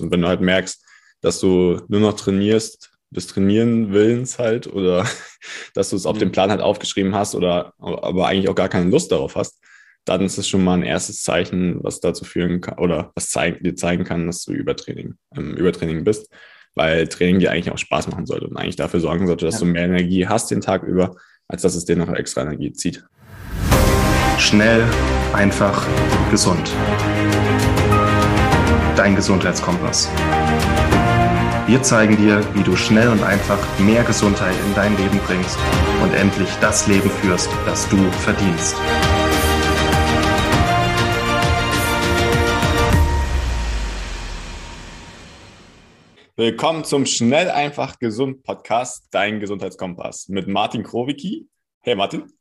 Und wenn du halt merkst, dass du nur noch trainierst, des Trainieren Willens halt oder dass du es auf dem Plan halt aufgeschrieben hast oder aber eigentlich auch gar keine Lust darauf hast, dann ist es schon mal ein erstes Zeichen, was dazu führen kann oder was zeig, dir zeigen kann, dass du Übertraining, ähm, Übertraining bist, weil Training dir eigentlich auch Spaß machen sollte und eigentlich dafür sorgen sollte, dass ja. du mehr Energie hast den Tag über, als dass es dir noch extra Energie zieht. Schnell, einfach, gesund. Dein Gesundheitskompass. Wir zeigen dir, wie du schnell und einfach mehr Gesundheit in dein Leben bringst und endlich das Leben führst, das du verdienst. Willkommen zum Schnell, einfach, gesund Podcast, dein Gesundheitskompass mit Martin Krowicki. Hey Martin.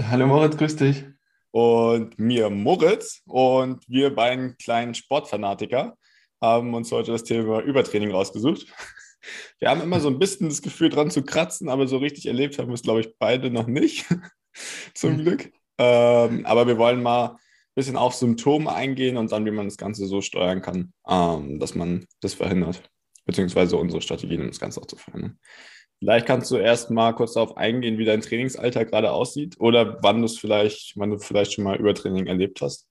Hallo Moritz, grüß dich. Und mir Moritz und wir beiden kleinen Sportfanatiker haben uns heute das Thema Übertraining rausgesucht. Wir haben immer so ein bisschen das Gefühl dran zu kratzen, aber so richtig erlebt haben wir es, glaube ich, beide noch nicht, zum hm. Glück. Ähm, aber wir wollen mal ein bisschen auf Symptome eingehen und dann, wie man das Ganze so steuern kann, ähm, dass man das verhindert, beziehungsweise unsere Strategien, um das Ganze auch zu verhindern. Vielleicht kannst du erst mal kurz darauf eingehen, wie dein Trainingsalltag gerade aussieht oder wann du es vielleicht, wann du vielleicht schon mal Übertraining erlebt hast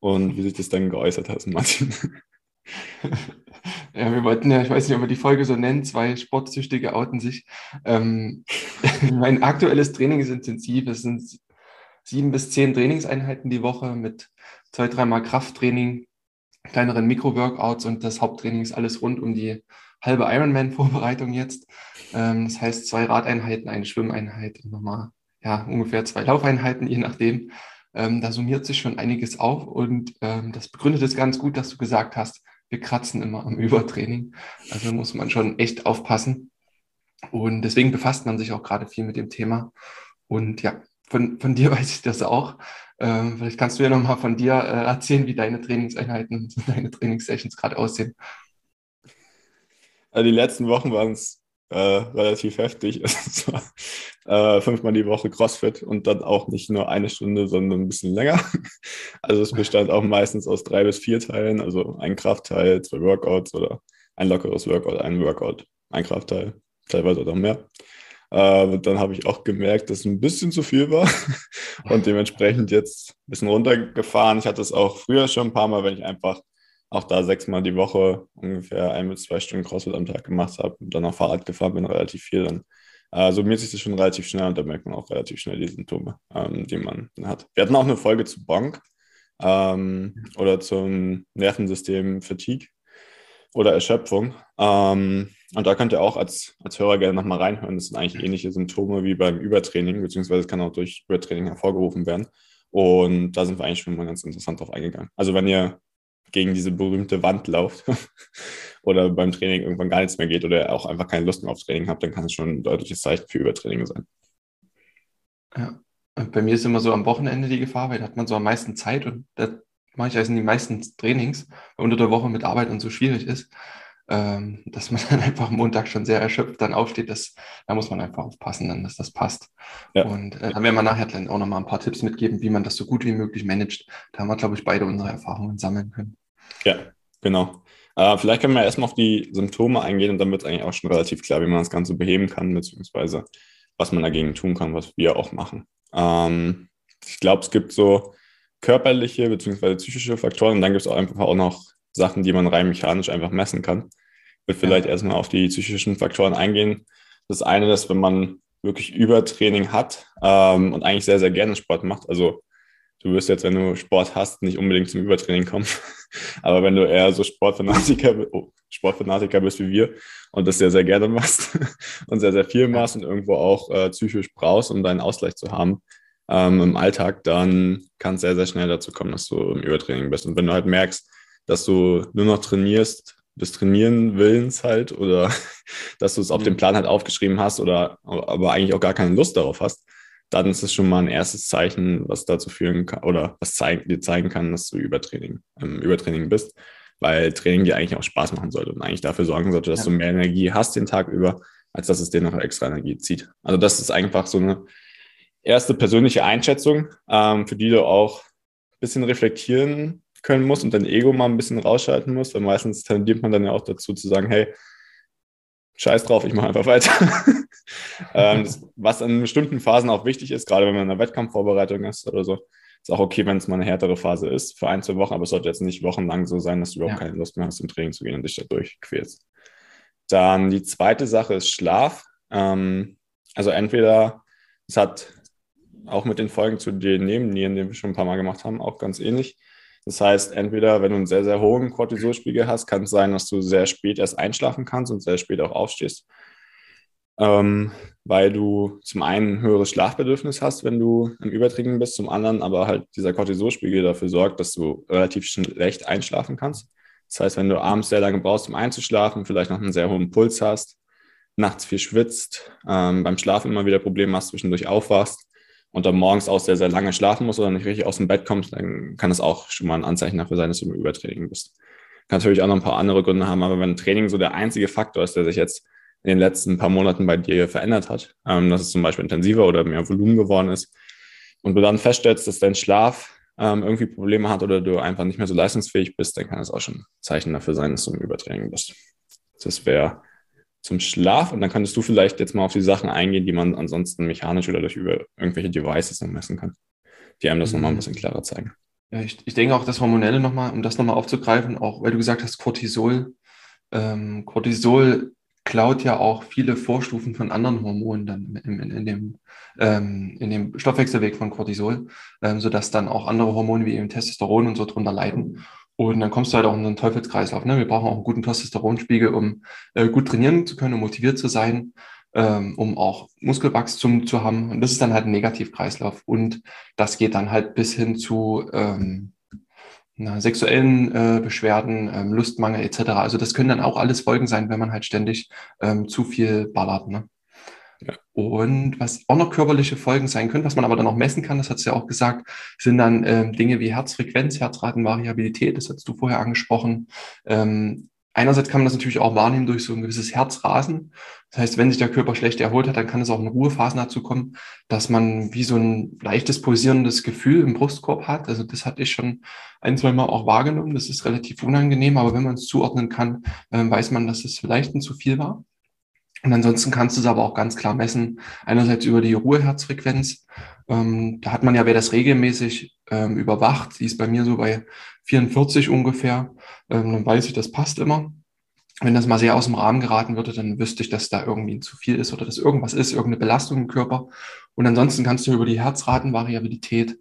und wie sich das dann geäußert hat, Martin. Ja, wir wollten ja, ich weiß nicht, ob wir die Folge so nennen, zwei Sportsüchtige outen sich. Ähm, mein aktuelles Training ist intensiv. Es sind sieben bis zehn Trainingseinheiten die Woche mit zwei, dreimal Krafttraining, kleineren Mikro-Workouts und das Haupttraining ist alles rund um die halbe Ironman-Vorbereitung jetzt. Ähm, das heißt, zwei Radeinheiten, eine Schwimmeinheit und nochmal ja, ungefähr zwei Laufeinheiten, je nachdem. Ähm, da summiert sich schon einiges auf und ähm, das begründet es ganz gut, dass du gesagt hast, wir kratzen immer am Übertraining. Also muss man schon echt aufpassen. Und deswegen befasst man sich auch gerade viel mit dem Thema. Und ja, von, von dir weiß ich das auch. Ähm, vielleicht kannst du ja nochmal von dir äh, erzählen, wie deine Trainingseinheiten, deine Trainingssessions gerade aussehen. Also die letzten Wochen waren es äh, relativ heftig. Äh, fünfmal die Woche CrossFit und dann auch nicht nur eine Stunde, sondern ein bisschen länger. Also es bestand auch meistens aus drei bis vier Teilen, also ein Kraftteil, zwei Workouts oder ein lockeres Workout, ein Workout, ein Kraftteil, teilweise auch mehr. Äh, dann habe ich auch gemerkt, dass es ein bisschen zu viel war und dementsprechend jetzt ein bisschen runtergefahren. Ich hatte es auch früher schon ein paar Mal, wenn ich einfach auch da sechsmal die Woche ungefähr ein bis zwei Stunden CrossFit am Tag gemacht habe und dann auch Fahrrad gefahren bin, relativ viel, dann äh, summiert sich das schon relativ schnell und da merkt man auch relativ schnell die Symptome, ähm, die man hat. Wir hatten auch eine Folge zu Bonk ähm, oder zum Nervensystem Fatigue oder Erschöpfung. Ähm, und da könnt ihr auch als, als Hörer gerne nochmal reinhören. Das sind eigentlich ähnliche Symptome wie beim Übertraining, beziehungsweise es kann auch durch Übertraining hervorgerufen werden. Und da sind wir eigentlich schon mal ganz interessant drauf eingegangen. Also wenn ihr gegen diese berühmte Wand lauft oder beim Training irgendwann gar nichts mehr geht oder auch einfach keine Lust mehr auf Training habt, dann kann es schon ein deutliches Zeichen für Übertraining sein. Ja, bei mir ist immer so am Wochenende die Gefahr, weil da hat man so am meisten Zeit und da mache ich also die meisten Trainings, weil unter der Woche mit Arbeit und so schwierig ist ähm, dass man dann einfach Montag schon sehr erschöpft dann aufsteht, das, da muss man einfach aufpassen, dann, dass das passt. Ja. Und äh, dann werden wir nachher dann auch nochmal ein paar Tipps mitgeben, wie man das so gut wie möglich managt. Da haben wir, glaube ich, beide unsere Erfahrungen sammeln können. Ja, genau. Äh, vielleicht können wir erstmal auf die Symptome eingehen und dann wird es eigentlich auch schon relativ klar, wie man das Ganze beheben kann, beziehungsweise was man dagegen tun kann, was wir auch machen. Ähm, ich glaube, es gibt so körperliche beziehungsweise psychische Faktoren und dann gibt es auch einfach auch noch Sachen, die man rein mechanisch einfach messen kann. Ich würde vielleicht ja. erstmal auf die psychischen Faktoren eingehen. Das eine ist, wenn man wirklich Übertraining hat ähm, und eigentlich sehr, sehr gerne Sport macht. Also du wirst jetzt, wenn du Sport hast, nicht unbedingt zum Übertraining kommen. Aber wenn du eher so Sportfanatiker, oh, Sportfanatiker bist wie wir und das sehr, sehr gerne machst und sehr, sehr viel machst und irgendwo auch äh, psychisch brauchst, um deinen Ausgleich zu haben ähm, im Alltag, dann kann es sehr, sehr schnell dazu kommen, dass du im Übertraining bist. Und wenn du halt merkst, dass du nur noch trainierst, des Trainieren Willens halt oder dass du es auf mhm. dem Plan halt aufgeschrieben hast oder aber eigentlich auch gar keine Lust darauf hast, dann ist es schon mal ein erstes Zeichen, was dazu führen kann oder was zeig, dir zeigen kann, dass du Übertraining, ähm, Übertraining bist, weil Training dir eigentlich auch Spaß machen sollte und eigentlich dafür sorgen sollte, dass ja. du mehr Energie hast den Tag über, als dass es dir noch extra Energie zieht. Also das ist einfach so eine erste persönliche Einschätzung, ähm, für die du auch ein bisschen reflektieren können musst und dein Ego mal ein bisschen rausschalten musst, weil meistens tendiert man dann ja auch dazu zu sagen, hey, scheiß drauf, ich mache einfach weiter. ähm, das, was in bestimmten Phasen auch wichtig ist, gerade wenn man in einer Wettkampfvorbereitung ist oder so, ist auch okay, wenn es mal eine härtere Phase ist für ein, zwei Wochen, aber es sollte jetzt nicht wochenlang so sein, dass du überhaupt ja. keine Lust mehr hast, im Training zu gehen und dich da durchquälst. Dann die zweite Sache ist Schlaf. Ähm, also entweder, es hat auch mit den Folgen zu den Nebennieren, die wir schon ein paar Mal gemacht haben, auch ganz ähnlich. Das heißt, entweder wenn du einen sehr, sehr hohen Cortisolspiegel hast, kann es sein, dass du sehr spät erst einschlafen kannst und sehr spät auch aufstehst. Ähm, weil du zum einen ein höheres Schlafbedürfnis hast, wenn du im Übertraining bist, zum anderen aber halt dieser Cortisolspiegel dafür sorgt, dass du relativ schlecht einschlafen kannst. Das heißt, wenn du abends sehr lange brauchst, um einzuschlafen, vielleicht noch einen sehr hohen Puls hast, nachts viel schwitzt, ähm, beim Schlafen immer wieder Probleme hast, zwischendurch aufwachst, und dann morgens auch sehr, sehr lange schlafen musst oder nicht richtig aus dem Bett kommst, dann kann das auch schon mal ein Anzeichen dafür sein, dass du im Übertraining bist. Kann natürlich auch noch ein paar andere Gründe haben, aber wenn Training so der einzige Faktor ist, der sich jetzt in den letzten paar Monaten bei dir verändert hat, ähm, dass es zum Beispiel intensiver oder mehr Volumen geworden ist und du dann feststellst, dass dein Schlaf ähm, irgendwie Probleme hat oder du einfach nicht mehr so leistungsfähig bist, dann kann das auch schon ein Zeichen dafür sein, dass du im Übertraining bist. Das wäre zum Schlaf und dann könntest du vielleicht jetzt mal auf die Sachen eingehen, die man ansonsten mechanisch oder durch über irgendwelche Devices noch messen kann, die einem das mhm. nochmal ein bisschen klarer zeigen. Ja, ich, ich denke auch das Hormonelle nochmal, um das nochmal aufzugreifen, auch weil du gesagt hast, Cortisol. Ähm, Cortisol klaut ja auch viele Vorstufen von anderen Hormonen dann in, in, in dem, ähm, in dem Stoffwechselweg von Cortisol, ähm, sodass dann auch andere Hormone wie eben Testosteron und so drunter leiden. Und dann kommst du halt auch in einen Teufelskreislauf. Ne? Wir brauchen auch einen guten Testosteronspiegel, um äh, gut trainieren zu können, um motiviert zu sein, ähm, um auch Muskelwachstum zu haben. Und das ist dann halt ein Negativkreislauf. Und das geht dann halt bis hin zu ähm, na, sexuellen äh, Beschwerden, ähm, Lustmangel etc. Also das können dann auch alles Folgen sein, wenn man halt ständig ähm, zu viel ballert. Ne? Und was auch noch körperliche Folgen sein können, was man aber dann auch messen kann, das hat es ja auch gesagt, sind dann ähm, Dinge wie Herzfrequenz, Herzratenvariabilität, das hast du vorher angesprochen. Ähm, einerseits kann man das natürlich auch wahrnehmen durch so ein gewisses Herzrasen. Das heißt, wenn sich der Körper schlecht erholt hat, dann kann es auch in Ruhephasen dazu kommen, dass man wie so ein leichtes pulsierendes Gefühl im Brustkorb hat. Also das hatte ich schon ein, zwei Mal auch wahrgenommen. Das ist relativ unangenehm, aber wenn man es zuordnen kann, äh, weiß man, dass es vielleicht ein zu viel war. Und ansonsten kannst du es aber auch ganz klar messen. Einerseits über die Ruheherzfrequenz. Ähm, da hat man ja, wer das regelmäßig ähm, überwacht, die ist bei mir so bei 44 ungefähr. Ähm, dann weiß ich, das passt immer. Wenn das mal sehr aus dem Rahmen geraten würde, dann wüsste ich, dass da irgendwie zu viel ist oder dass irgendwas ist, irgendeine Belastung im Körper. Und ansonsten kannst du über die Herzratenvariabilität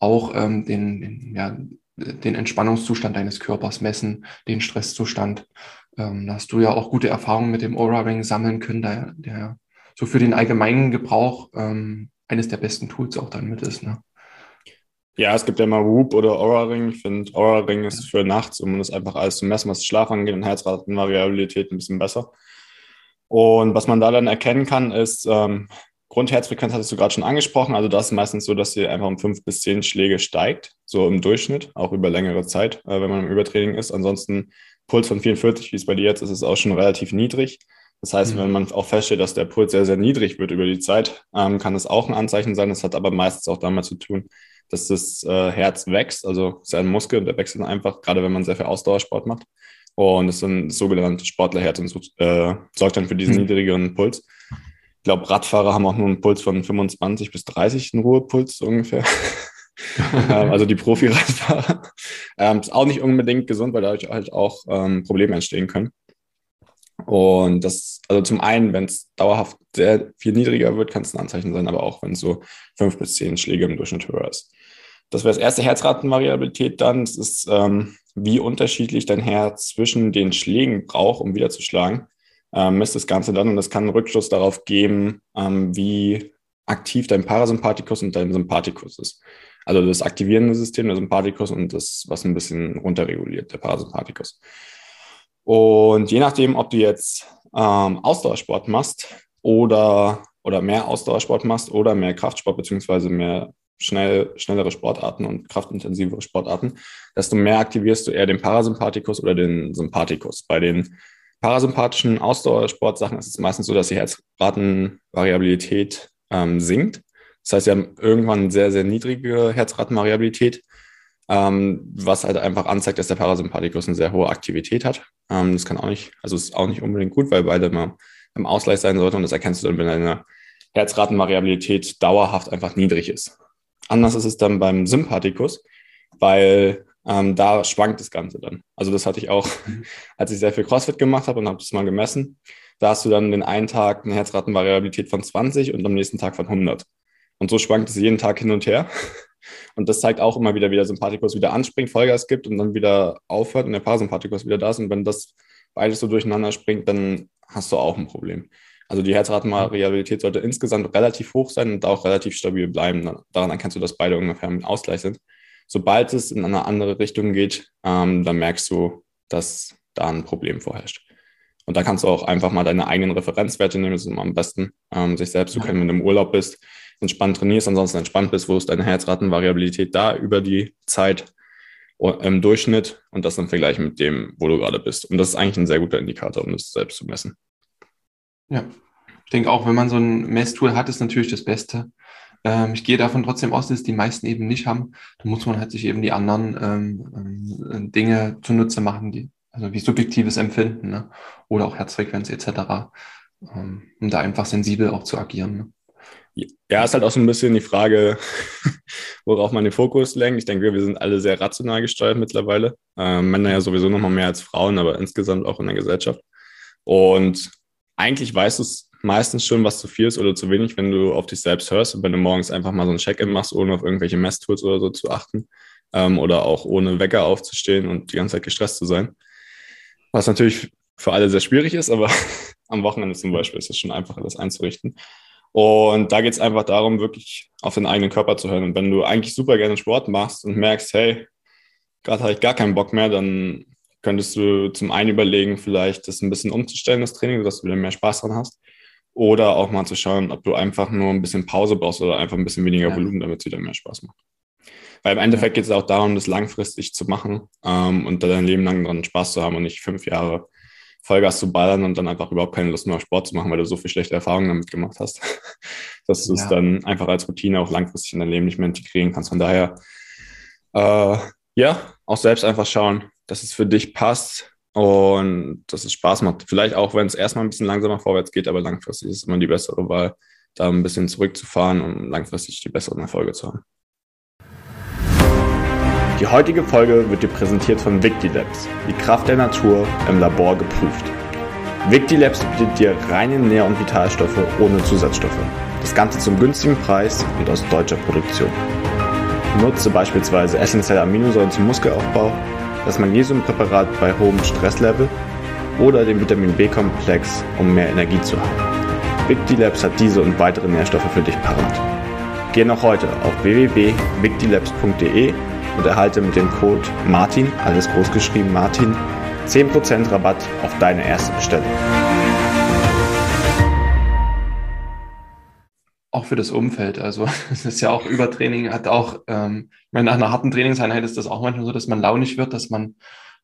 auch ähm, den, den, ja, den Entspannungszustand deines Körpers messen, den Stresszustand. Ähm, da hast du ja auch gute Erfahrungen mit dem Aura-Ring sammeln können, der, der so für den allgemeinen Gebrauch ähm, eines der besten Tools auch dann mit ist. Ne? Ja, es gibt ja mal Whoop oder Aura Ring. Ich finde, Aura Ring ist für nachts, um das einfach alles zu messen, was Schlaf angeht und Herzratenvariabilität ein bisschen besser. Und was man da dann erkennen kann, ist, ähm, Grundherzfrequenz hattest du gerade schon angesprochen. Also das ist meistens so, dass sie einfach um fünf bis zehn Schläge steigt, so im Durchschnitt, auch über längere Zeit, äh, wenn man im Übertraining ist. Ansonsten Puls von 44, wie es bei dir jetzt ist, ist auch schon relativ niedrig. Das heißt, mhm. wenn man auch feststellt, dass der Puls sehr, sehr niedrig wird über die Zeit, ähm, kann das auch ein Anzeichen sein. Das hat aber meistens auch damit zu tun, dass das äh, Herz wächst, also ist ein Muskel und der wächst dann einfach, gerade wenn man sehr viel Ausdauersport macht. Und das ist ein sogenanntes Sportlerherz und äh, sorgt dann für diesen mhm. niedrigeren Puls. Ich glaube, Radfahrer haben auch nur einen Puls von 25 bis 30, einen Ruhepuls ungefähr. Ähm, also die Profi-Radfahrer. Ähm, ist auch nicht unbedingt gesund, weil dadurch halt auch ähm, Probleme entstehen können. Und das, also zum einen, wenn es dauerhaft sehr viel niedriger wird, kann es ein Anzeichen sein, aber auch wenn es so fünf bis zehn Schläge im Durchschnitt höher ist. Das wäre das erste Herzratenvariabilität dann. Das ist, ähm, wie unterschiedlich dein Herz zwischen den Schlägen braucht, um wieder zu schlagen. Ähm, misst das Ganze dann und das kann einen Rückschluss darauf geben, ähm, wie aktiv dein Parasympathikus und dein Sympathikus ist. Also das aktivierende System, der Sympathikus und das, was ein bisschen runterreguliert, der Parasympathikus. Und je nachdem, ob du jetzt ähm, Ausdauersport machst oder, oder mehr Ausdauersport machst oder mehr Kraftsport beziehungsweise mehr schnell, schnellere Sportarten und kraftintensivere Sportarten, desto mehr aktivierst du eher den Parasympathikus oder den Sympathikus. Bei den parasympathischen Ausdauersportsachen ist es meistens so, dass die Herzratenvariabilität ähm, sinkt das heißt, sie haben irgendwann sehr, sehr niedrige Herzratenvariabilität. ähm, was halt einfach anzeigt, dass der Parasympathikus eine sehr hohe Aktivität hat. Ähm, das kann auch nicht, also ist auch nicht unbedingt gut, weil beide mal im Ausgleich sein sollten und das erkennst du dann, wenn deine Herzratenvariabilität dauerhaft einfach niedrig ist. Anders ist es dann beim Sympathikus, weil ähm, da schwankt das Ganze dann. Also das hatte ich auch, als ich sehr viel CrossFit gemacht habe und habe das mal gemessen. Da hast du dann den einen Tag eine Herzratenvariabilität von 20 und am nächsten Tag von 100. Und so schwankt es jeden Tag hin und her. Und das zeigt auch immer wieder, wie der Sympathikus wieder anspringt, Vollgas gibt und dann wieder aufhört und der Parasympathikus wieder da ist. Und wenn das beides so durcheinander springt, dann hast du auch ein Problem. Also die Herzratenvariabilität sollte insgesamt relativ hoch sein und auch relativ stabil bleiben. Daran erkennst du, dass beide ungefähr im Ausgleich sind. Sobald es in eine andere Richtung geht, ähm, dann merkst du, dass da ein Problem vorherrscht. Und da kannst du auch einfach mal deine eigenen Referenzwerte nehmen. Das ist immer am besten, ähm, sich selbst zu kennen, wenn du im Urlaub bist, entspannt trainierst, ansonsten entspannt bist, wo ist deine Herzratenvariabilität da über die Zeit im Durchschnitt und das dann vergleichen mit dem, wo du gerade bist. Und das ist eigentlich ein sehr guter Indikator, um das selbst zu messen. Ja, ich denke auch, wenn man so ein Messtool hat, ist natürlich das Beste. Ähm, ich gehe davon trotzdem aus, dass die meisten eben nicht haben. Da muss man halt sich eben die anderen ähm, ähm Dinge zunutze machen, die, also wie subjektives Empfinden ne? oder auch Herzfrequenz etc., ähm, um da einfach sensibel auch zu agieren. Ne? Ja, ist halt auch so ein bisschen die Frage, worauf man den Fokus lenkt. Ich denke, wir sind alle sehr rational gesteuert mittlerweile. Ähm, Männer ja sowieso noch mal mehr als Frauen, aber insgesamt auch in der Gesellschaft. Und eigentlich weißt du es meistens schon, was zu viel ist oder zu wenig, wenn du auf dich selbst hörst und wenn du morgens einfach mal so ein Check-in machst, ohne auf irgendwelche Messtools oder so zu achten ähm, oder auch ohne Wecker aufzustehen und die ganze Zeit gestresst zu sein. Was natürlich für alle sehr schwierig ist, aber am Wochenende zum Beispiel ist es schon einfacher, das einzurichten. Und da geht es einfach darum, wirklich auf den eigenen Körper zu hören. Und wenn du eigentlich super gerne Sport machst und merkst, hey, gerade habe ich gar keinen Bock mehr, dann könntest du zum einen überlegen, vielleicht das ein bisschen umzustellen, das Training, sodass du wieder mehr Spaß dran hast. Oder auch mal zu schauen, ob du einfach nur ein bisschen Pause brauchst oder einfach ein bisschen weniger ja. Volumen, damit es wieder mehr Spaß macht. Weil im Endeffekt geht es auch darum, das langfristig zu machen ähm, und da dein Leben lang dran Spaß zu haben und nicht fünf Jahre Vollgas zu ballern und dann einfach überhaupt keine Lust mehr auf Sport zu machen, weil du so viel schlechte Erfahrungen damit gemacht hast, dass du ja. es dann einfach als Routine auch langfristig in dein Leben nicht mehr integrieren kannst. Von daher, äh, ja, auch selbst einfach schauen, dass es für dich passt und dass es Spaß macht. Vielleicht auch, wenn es erstmal ein bisschen langsamer vorwärts geht, aber langfristig ist es immer die bessere Wahl, da ein bisschen zurückzufahren, um langfristig die besseren Erfolge zu haben. Die heutige Folge wird dir präsentiert von Victilabs, die Kraft der Natur im Labor geprüft. Victilabs bietet dir reine Nähr- und Vitalstoffe ohne Zusatzstoffe. Das Ganze zum günstigen Preis und aus deutscher Produktion. Nutze beispielsweise essentielle Aminosäuren zum Muskelaufbau, das Magnesiumpräparat bei hohem Stresslevel oder den Vitamin B-Komplex, um mehr Energie zu haben. Victilabs hat diese und weitere Nährstoffe für dich parat. Geh noch heute auf www.victilabs.de und erhalte mit dem Code MARTIN, alles groß geschrieben Martin, 10% Rabatt auf deine erste Bestellung. Auch für das Umfeld. Also es ist ja auch Übertraining, hat auch, ähm, ich meine, nach einer harten Trainingseinheit ist das auch manchmal so, dass man launig wird, dass man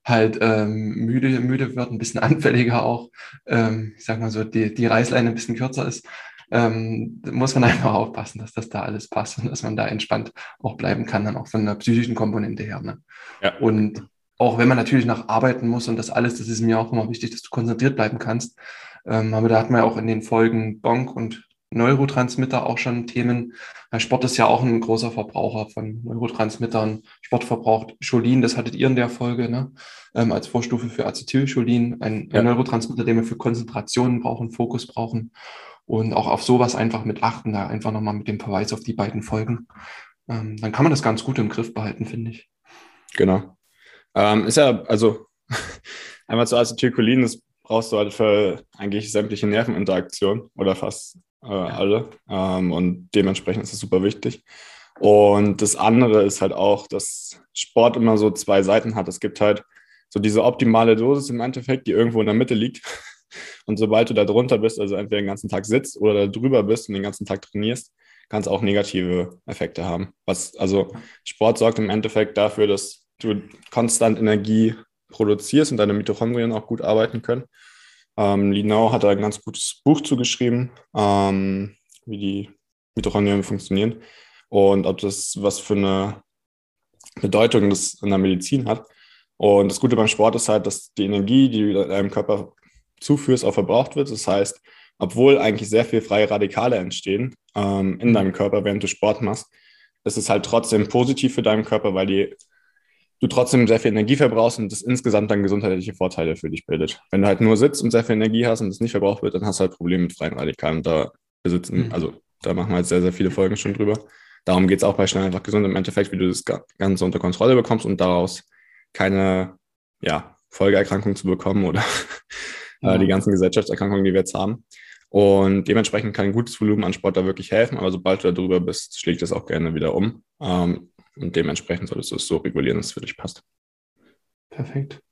halt ähm, müde, müde wird, ein bisschen anfälliger auch. Ähm, ich sag mal so, die, die Reißleine ein bisschen kürzer ist ähm, muss man einfach aufpassen, dass das da alles passt und dass man da entspannt auch bleiben kann, dann auch von der psychischen Komponente her. Ne? Ja. Und auch wenn man natürlich noch arbeiten muss und das alles, das ist mir auch immer wichtig, dass du konzentriert bleiben kannst. Ähm, aber da hat man ja auch in den Folgen Bonk und Neurotransmitter auch schon Themen. Sport ist ja auch ein großer Verbraucher von Neurotransmittern. Sport verbraucht Cholin, das hattet ihr in der Folge, ne? Ähm, als Vorstufe für Acetylcholin, ein, ja. ein Neurotransmitter, den wir für Konzentration brauchen, Fokus brauchen und auch auf sowas einfach mit achten, da einfach nochmal mit dem Verweis auf die beiden Folgen. Ähm, dann kann man das ganz gut im Griff behalten, finde ich. Genau. Ähm, ist ja, also einmal zu Acetylcholin, das brauchst du halt für eigentlich sämtliche Nerveninteraktionen oder fast äh, alle. Ähm, und dementsprechend ist es super wichtig. Und das andere ist halt auch, dass Sport immer so zwei Seiten hat. Es gibt halt so diese optimale Dosis im Endeffekt, die irgendwo in der Mitte liegt. Und sobald du da drunter bist, also entweder den ganzen Tag sitzt oder da drüber bist und den ganzen Tag trainierst, kann es auch negative Effekte haben. Was, also Sport sorgt im Endeffekt dafür, dass du konstant Energie produzierst und deine Mitochondrien auch gut arbeiten können. Ähm, Linau hat da ein ganz gutes Buch zugeschrieben, ähm, wie die Mitochondrien funktionieren und ob das was für eine Bedeutung das in der Medizin hat. Und das Gute beim Sport ist halt, dass die Energie, die du deinem Körper zuführst, auch verbraucht wird. Das heißt, obwohl eigentlich sehr viel freie Radikale entstehen ähm, in deinem Körper, während du Sport machst, ist es halt trotzdem positiv für deinen Körper, weil die, du trotzdem sehr viel Energie verbrauchst und das insgesamt dann gesundheitliche Vorteile für dich bildet. Wenn du halt nur sitzt und sehr viel Energie hast und es nicht verbraucht wird, dann hast du halt Probleme mit freien Radikalen. Und da besitzen, mhm. also da machen wir jetzt sehr, sehr viele Folgen schon drüber. Darum geht es auch bei Schnell einfach gesund im Endeffekt, wie du das Ganze unter Kontrolle bekommst und daraus keine ja, Folgeerkrankung zu bekommen oder ja. äh, die ganzen Gesellschaftserkrankungen, die wir jetzt haben. Und dementsprechend kann ein gutes Volumen an Sport da wirklich helfen, aber sobald du da drüber bist, schlägt es auch gerne wieder um. Ähm, und dementsprechend solltest du es so regulieren, dass es für dich passt. Perfekt.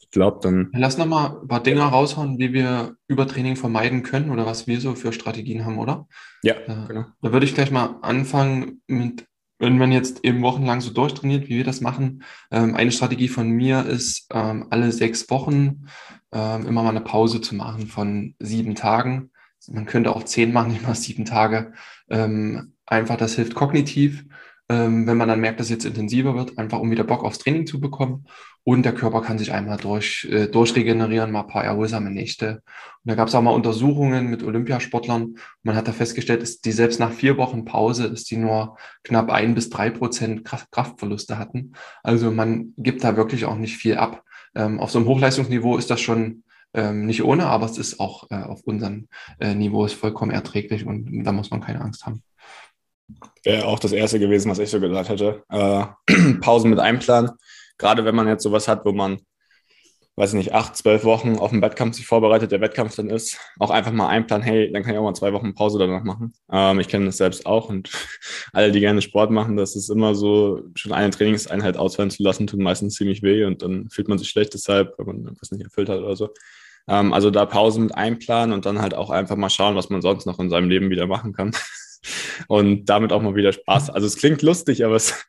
Ich glaube, dann. Lass nochmal ein paar Dinge raushauen, wie wir Übertraining vermeiden können oder was wir so für Strategien haben, oder? Ja, da, genau. Da würde ich gleich mal anfangen mit wenn man jetzt eben wochenlang so durchtrainiert, wie wir das machen, ähm, eine Strategie von mir ist, ähm, alle sechs Wochen ähm, immer mal eine Pause zu machen von sieben Tagen. Man könnte auch zehn machen, nicht mal sieben Tage. Ähm, einfach, das hilft kognitiv ähm, wenn man dann merkt, dass es jetzt intensiver wird, einfach um wieder Bock aufs Training zu bekommen. Und der Körper kann sich einmal durch, äh, durchregenerieren, mal ein paar erholsame Nächte. Und da gab es auch mal Untersuchungen mit Olympiasportlern. Man hat da festgestellt, dass die selbst nach vier Wochen Pause, dass die nur knapp ein bis drei Prozent Kraftverluste hatten. Also man gibt da wirklich auch nicht viel ab. Ähm, auf so einem Hochleistungsniveau ist das schon ähm, nicht ohne, aber es ist auch äh, auf unserem äh, Niveau ist vollkommen erträglich und da muss man keine Angst haben. Wäre auch das erste gewesen, was ich so gesagt hätte. Äh, Pausen mit Einplan. Gerade wenn man jetzt sowas hat, wo man, weiß ich nicht, acht, zwölf Wochen auf den Wettkampf sich vorbereitet, der Wettkampf dann ist, auch einfach mal einplanen, hey, dann kann ich auch mal zwei Wochen Pause danach machen. Ähm, ich kenne das selbst auch und alle, die gerne Sport machen, das ist immer so, schon eine Trainingseinheit ausfallen zu lassen, tut meistens ziemlich weh und dann fühlt man sich schlecht deshalb, wenn man irgendwas nicht erfüllt hat oder so. Ähm, also da Pausen mit einplanen und dann halt auch einfach mal schauen, was man sonst noch in seinem Leben wieder machen kann und damit auch mal wieder Spaß. Also es klingt lustig, aber es,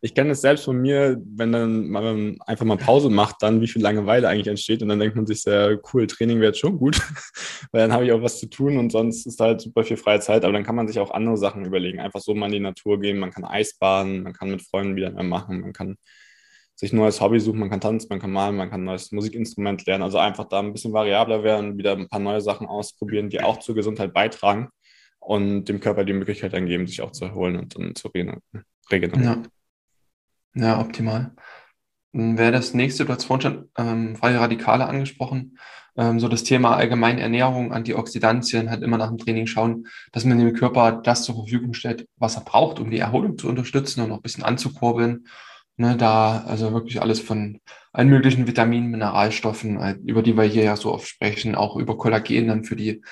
ich kenne es selbst von mir, wenn dann man einfach mal Pause macht, dann wie viel Langeweile eigentlich entsteht und dann denkt man sich sehr cool, Training wäre jetzt schon gut, weil dann habe ich auch was zu tun und sonst ist halt super viel freie Zeit, aber dann kann man sich auch andere Sachen überlegen, einfach so mal in die Natur gehen, man kann Eisbaden, man kann mit Freunden wieder mehr machen, man kann sich ein neues Hobby suchen, man kann tanzen, man kann malen, man kann ein neues Musikinstrument lernen, also einfach da ein bisschen variabler werden, wieder ein paar neue Sachen ausprobieren, die auch zur Gesundheit beitragen und dem Körper die Möglichkeit dann geben, sich auch zu erholen und dann zu regenerieren. Ja, ja optimal. Wäre das nächste, du hast vorhin schon ähm, freie Radikale angesprochen, ähm, so das Thema allgemein Ernährung, Antioxidantien, halt immer nach dem Training schauen, dass man dem Körper das zur Verfügung stellt, was er braucht, um die Erholung zu unterstützen und auch ein bisschen anzukurbeln. Ne, da also wirklich alles von allen möglichen Vitaminen, Mineralstoffen, äh, über die wir hier ja so oft sprechen, auch über Kollagen dann für die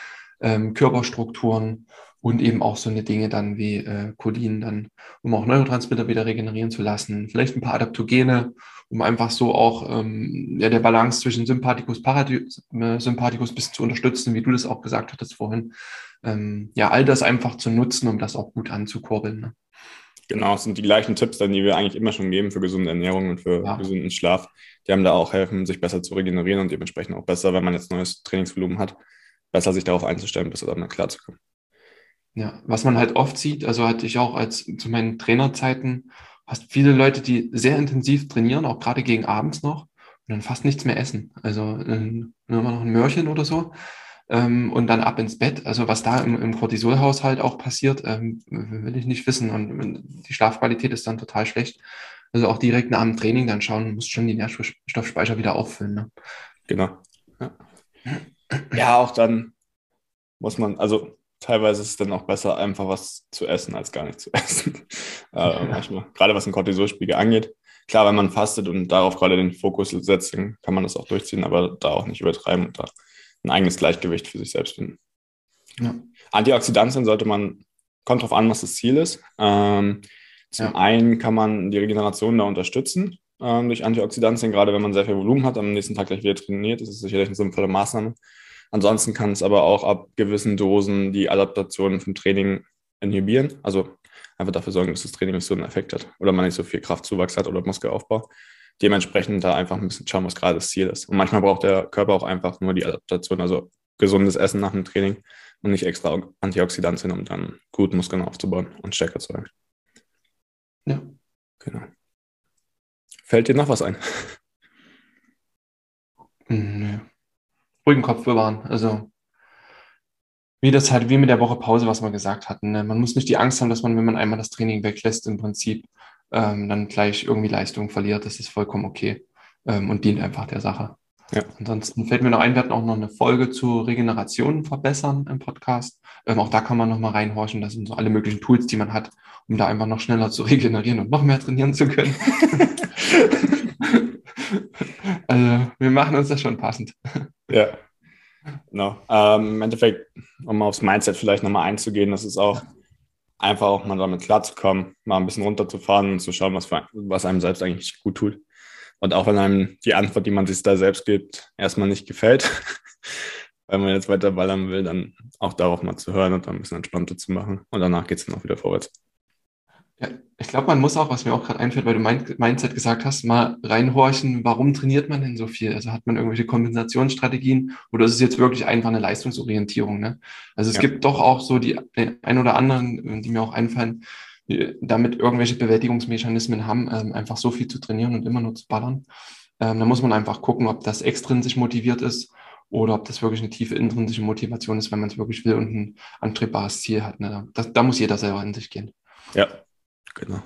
ähm, Körperstrukturen und eben auch so eine Dinge dann wie äh, Cholin dann, um auch Neurotransmitter wieder regenerieren zu lassen, vielleicht ein paar Adaptogene, um einfach so auch ähm, ja, der Balance zwischen Sympathikus, Parasympathikus ein bisschen zu unterstützen, wie du das auch gesagt hattest vorhin. Ähm, ja, all das einfach zu nutzen, um das auch gut anzukurbeln. Ne? Genau, es sind die gleichen Tipps dann, die wir eigentlich immer schon geben für gesunde Ernährung und für ja. gesunden Schlaf. Die haben da auch helfen, sich besser zu regenerieren und dementsprechend auch besser, wenn man jetzt neues Trainingsvolumen hat, besser sich darauf einzustellen, besser damit klarzukommen. Ja, was man halt oft sieht, also hatte ich auch als zu meinen Trainerzeiten, hast viele Leute, die sehr intensiv trainieren, auch gerade gegen abends noch und dann fast nichts mehr essen. Also ähm, immer noch ein Mörchen oder so ähm, und dann ab ins Bett. Also was da im, im Cortisolhaushalt auch passiert, ähm, will ich nicht wissen und die Schlafqualität ist dann total schlecht. Also auch direkt nach dem Training dann schauen, muss schon die Nährstoffspeicher wieder auffüllen. Ne? Genau. Ja ja, auch dann muss man, also teilweise ist es dann auch besser, einfach was zu essen, als gar nicht zu essen. äh, manchmal, gerade was den Cortisolspiegel angeht. Klar, wenn man fastet und darauf gerade den Fokus setzt, dann kann man das auch durchziehen, aber da auch nicht übertreiben und da ein eigenes Gleichgewicht für sich selbst finden. Ja. Antioxidantien sollte man, kommt darauf an, was das Ziel ist. Ähm, zum ja. einen kann man die Regeneration da unterstützen ähm, durch Antioxidantien, gerade wenn man sehr viel Volumen hat, am nächsten Tag gleich wieder trainiert, ist sicherlich eine sinnvolle Maßnahme. Ansonsten kann es aber auch ab gewissen Dosen die Adaptation vom Training inhibieren. Also einfach dafür sorgen, dass das Training nicht so einen Effekt hat oder man nicht so viel Kraftzuwachs hat oder Muskelaufbau. Dementsprechend da einfach ein bisschen schauen, was gerade das Ziel ist. Und manchmal braucht der Körper auch einfach nur die Adaptation, also gesundes Essen nach dem Training und nicht extra Antioxidantien, um dann gut Muskeln aufzubauen und stärker zu werden. Ja, Genau. Fällt dir noch was ein? Nö. Ruhigen Kopf bewahren. Also, wie das halt, wie mit der Woche Pause, was wir gesagt hatten. Ne? Man muss nicht die Angst haben, dass man, wenn man einmal das Training weglässt, im Prinzip ähm, dann gleich irgendwie Leistung verliert. Das ist vollkommen okay ähm, und dient einfach der Sache. Ja. Ansonsten fällt mir noch ein, wir hatten auch noch eine Folge zu Regeneration verbessern im Podcast. Ähm, auch da kann man noch mal reinhorchen. Das sind so alle möglichen Tools, die man hat, um da einfach noch schneller zu regenerieren und noch mehr trainieren zu können. also wir machen uns das schon passend. Ja. Genau. Ähm, Im Endeffekt, um aufs Mindset vielleicht nochmal einzugehen, das ist auch einfach auch mal damit klarzukommen, mal ein bisschen runterzufahren und zu schauen, was, was einem selbst eigentlich gut tut. Und auch wenn einem die Antwort, die man sich da selbst gibt, erstmal nicht gefällt, wenn man jetzt weiter ballern will, dann auch darauf mal zu hören und dann ein bisschen entspannter zu machen. Und danach geht es dann auch wieder vorwärts. Ja, ich glaube, man muss auch, was mir auch gerade einfällt, weil du Mindset gesagt hast, mal reinhorchen, warum trainiert man denn so viel? Also hat man irgendwelche Kompensationsstrategien oder ist es jetzt wirklich einfach eine Leistungsorientierung? Ne? Also es ja. gibt doch auch so die ein oder anderen, die mir auch einfallen, damit irgendwelche Bewältigungsmechanismen haben, ähm, einfach so viel zu trainieren und immer nur zu ballern. Ähm, da muss man einfach gucken, ob das extrinsisch motiviert ist oder ob das wirklich eine tiefe intrinsische Motivation ist, wenn man es wirklich will und ein anstrebbares Ziel hat. Ne? Das, da muss jeder selber in sich gehen. Ja, genau.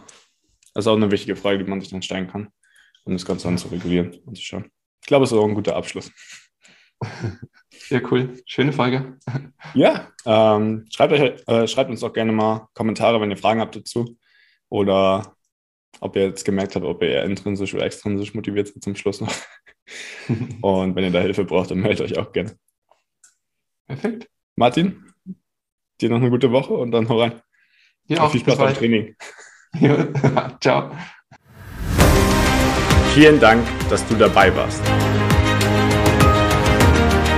Das ist auch eine wichtige Frage, die man sich dann stellen kann, um das Ganze dann zu regulieren und zu schauen. Ich glaube, es ist auch ein guter Abschluss. Ja, cool. Schöne Frage. Ja, ähm, schreibt, euch, äh, schreibt uns auch gerne mal Kommentare, wenn ihr Fragen habt dazu. Oder ob ihr jetzt gemerkt habt, ob ihr eher intrinsisch oder extrinsisch motiviert seid zum Schluss noch. Und wenn ihr da Hilfe braucht, dann meldet euch auch gerne. Perfekt. Martin, dir noch eine gute Woche und dann hau rein. Ja, auch viel Spaß beim Training. Ja, ciao. Vielen Dank, dass du dabei warst.